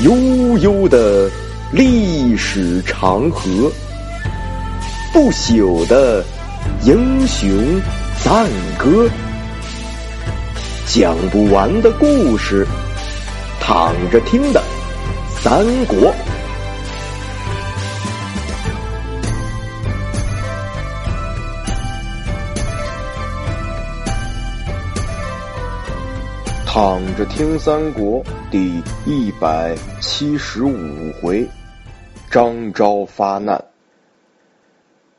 悠悠的历史长河，不朽的英雄赞歌，讲不完的故事，躺着听的三国。躺着听三国第一百七十五回，张昭发难。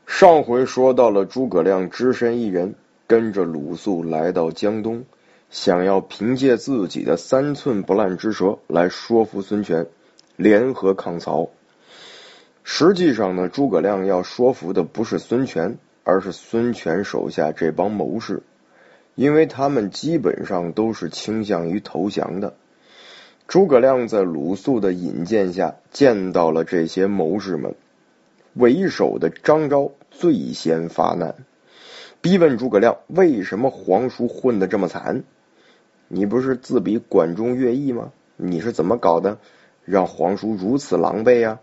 上回说到了诸葛亮只身一人跟着鲁肃来到江东，想要凭借自己的三寸不烂之舌来说服孙权联合抗曹。实际上呢，诸葛亮要说服的不是孙权，而是孙权手下这帮谋士。因为他们基本上都是倾向于投降的。诸葛亮在鲁肃的引荐下见到了这些谋士们，为首的张昭最先发难，逼问诸葛亮为什么皇叔混得这么惨？你不是自比管仲、乐毅吗？你是怎么搞的，让皇叔如此狼狈呀？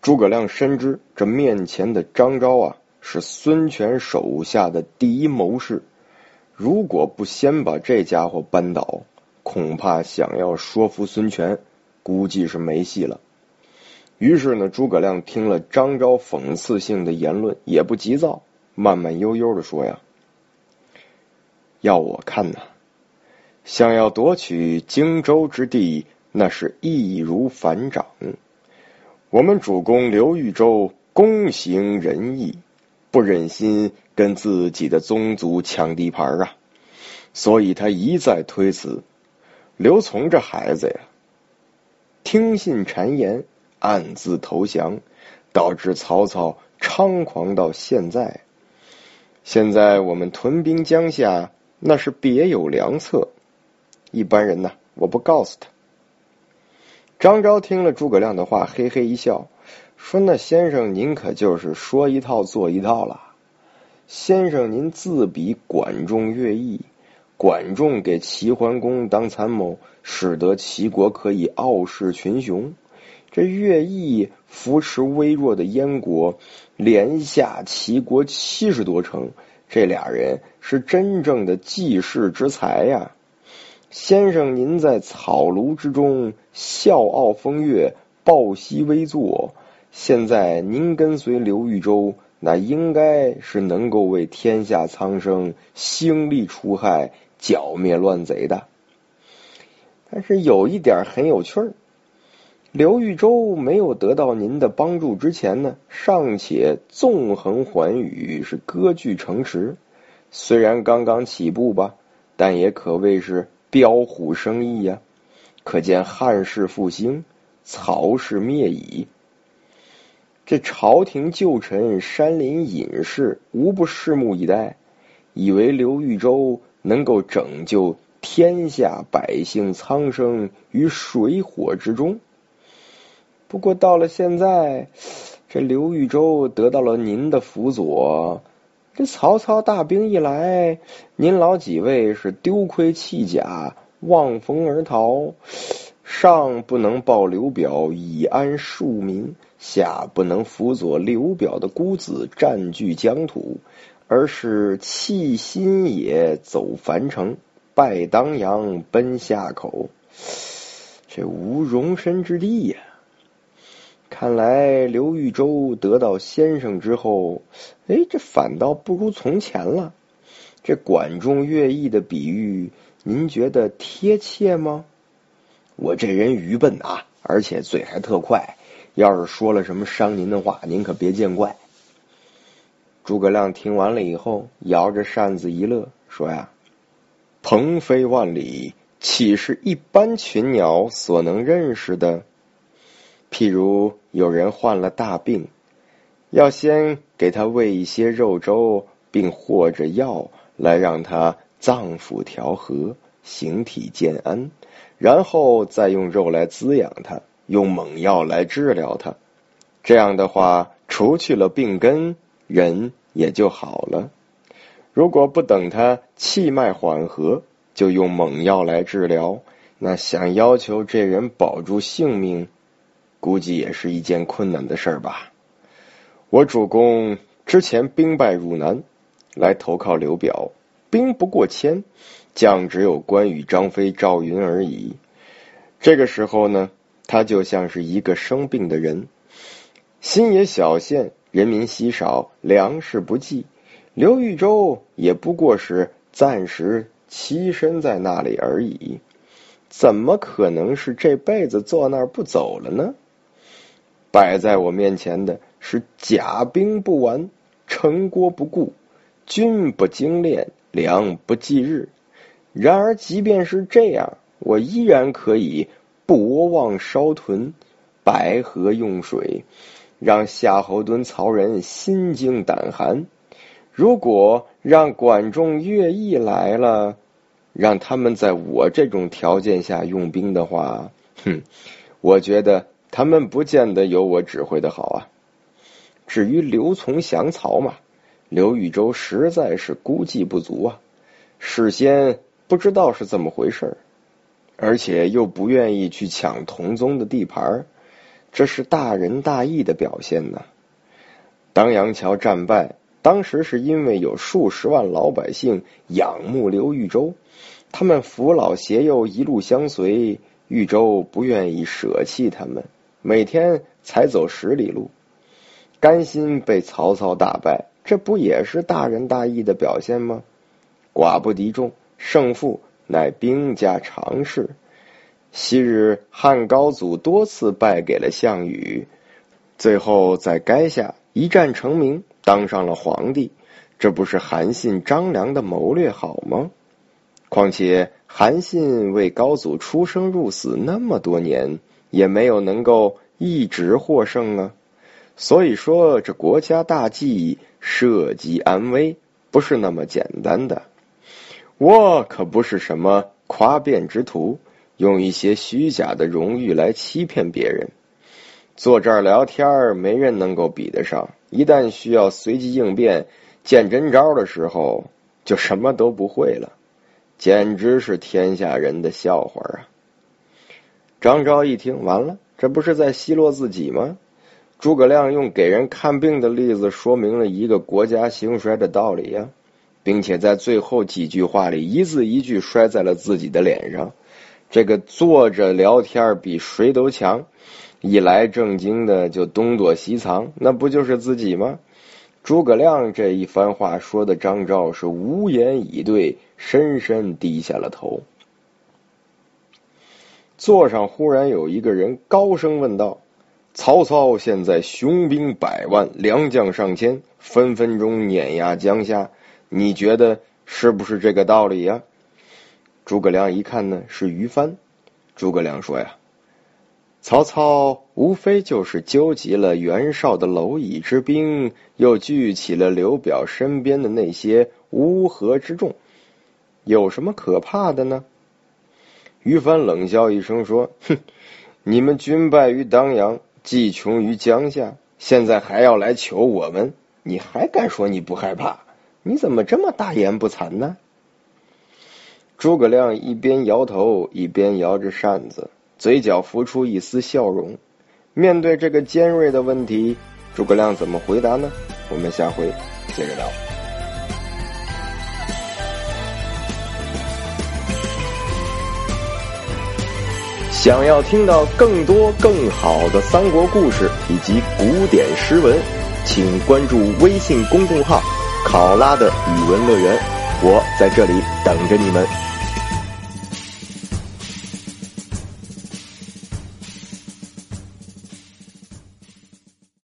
诸葛亮深知这面前的张昭啊，是孙权手下的第一谋士。如果不先把这家伙扳倒，恐怕想要说服孙权，估计是没戏了。于是呢，诸葛亮听了张昭讽刺性的言论，也不急躁，慢慢悠悠的说：“呀，要我看呢，想要夺取荆州之地，那是易如反掌。我们主公刘豫州公行仁义。”不忍心跟自己的宗族抢地盘啊，所以他一再推辞。刘琮这孩子呀，听信谗言，暗自投降，导致曹操猖狂到现在。现在我们屯兵江夏，那是别有良策。一般人呢，我不告诉他。张昭听了诸葛亮的话，嘿嘿一笑。说：“那先生，您可就是说一套做一套了。先生，您自比管仲、乐毅，管仲给齐桓公当参谋，使得齐国可以傲视群雄；这乐毅扶持微弱的燕国，连下齐国七十多城。这俩人是真正的济世之才呀。先生，您在草庐之中笑傲风月，抱膝微坐。”现在您跟随刘豫州，那应该是能够为天下苍生兴利除害、剿灭乱贼的。但是有一点很有趣儿，刘豫州没有得到您的帮助之前呢，尚且纵横寰宇，是割据城池。虽然刚刚起步吧，但也可谓是彪虎生意呀。可见汉室复兴，曹氏灭矣。这朝廷旧臣、山林隐士无不拭目以待，以为刘豫州能够拯救天下百姓苍生于水火之中。不过到了现在，这刘豫州得到了您的辅佐，这曹操大兵一来，您老几位是丢盔弃甲，望风而逃。上不能报刘表以安庶民，下不能辅佐刘表的孤子占据疆土，而是弃新野走樊城，拜当阳奔夏口，这无容身之地呀！看来刘豫州得到先生之后，哎，这反倒不如从前了。这管仲、乐毅的比喻，您觉得贴切吗？我这人愚笨啊，而且嘴还特快，要是说了什么伤您的话，您可别见怪。诸葛亮听完了以后，摇着扇子一乐，说呀：“鹏飞万里，岂是一般群鸟所能认识的？譬如有人患了大病，要先给他喂一些肉粥，并或者药，来让他脏腑调和，形体健安。”然后再用肉来滋养它，用猛药来治疗它。这样的话，除去了病根，人也就好了。如果不等他气脉缓和，就用猛药来治疗，那想要求这人保住性命，估计也是一件困难的事儿吧。我主公之前兵败汝南，来投靠刘表，兵不过千，将只有关羽、张飞、赵云而已。这个时候呢，他就像是一个生病的人，新野小县人民稀少，粮食不济，刘豫州也不过是暂时栖身在那里而已，怎么可能是这辈子坐那儿不走了呢？摆在我面前的。是甲兵不完，城国不顾，军不精练，粮不济日。然而，即便是这样，我依然可以博望烧屯，白河用水，让夏侯惇、曹仁心惊胆寒。如果让管仲、乐毅来了，让他们在我这种条件下用兵的话，哼，我觉得他们不见得有我指挥的好啊。至于刘琮降曹嘛，刘豫州实在是估计不足啊，事先不知道是怎么回事而且又不愿意去抢同宗的地盘这是大仁大义的表现呢。当阳桥战败，当时是因为有数十万老百姓仰慕刘豫州，他们扶老携幼一路相随，豫州不愿意舍弃他们，每天才走十里路。甘心被曹操打败，这不也是大仁大义的表现吗？寡不敌众，胜负乃兵家常事。昔日汉高祖多次败给了项羽，最后在垓下一战成名，当上了皇帝。这不是韩信、张良的谋略好吗？况且韩信为高祖出生入死那么多年，也没有能够一直获胜啊。所以说，这国家大计社稷安危不是那么简单的。我可不是什么夸辩之徒，用一些虚假的荣誉来欺骗别人。坐这儿聊天没人能够比得上。一旦需要随机应变、见真招的时候，就什么都不会了，简直是天下人的笑话啊！张昭一听，完了，这不是在奚落自己吗？诸葛亮用给人看病的例子说明了一个国家兴衰的道理呀，并且在最后几句话里一字一句摔在了自己的脸上。这个坐着聊天比谁都强，一来正经的就东躲西藏，那不就是自己吗？诸葛亮这一番话说的张昭是无言以对，深深低下了头。座上忽然有一个人高声问道。曹操现在雄兵百万，良将上千，分分钟碾压江夏。你觉得是不是这个道理呀？诸葛亮一看呢，是于帆。诸葛亮说呀：“曹操无非就是纠集了袁绍的蝼蚁之兵，又聚起了刘表身边的那些乌合之众，有什么可怕的呢？”于帆冷笑一声说：“哼，你们军败于当阳。”计穷于江夏，现在还要来求我们，你还敢说你不害怕？你怎么这么大言不惭呢？诸葛亮一边摇头，一边摇着扇子，嘴角浮出一丝笑容。面对这个尖锐的问题，诸葛亮怎么回答呢？我们下回接着聊。想要听到更多更好的三国故事以及古典诗文，请关注微信公众号“考拉的语文乐园”，我在这里等着你们。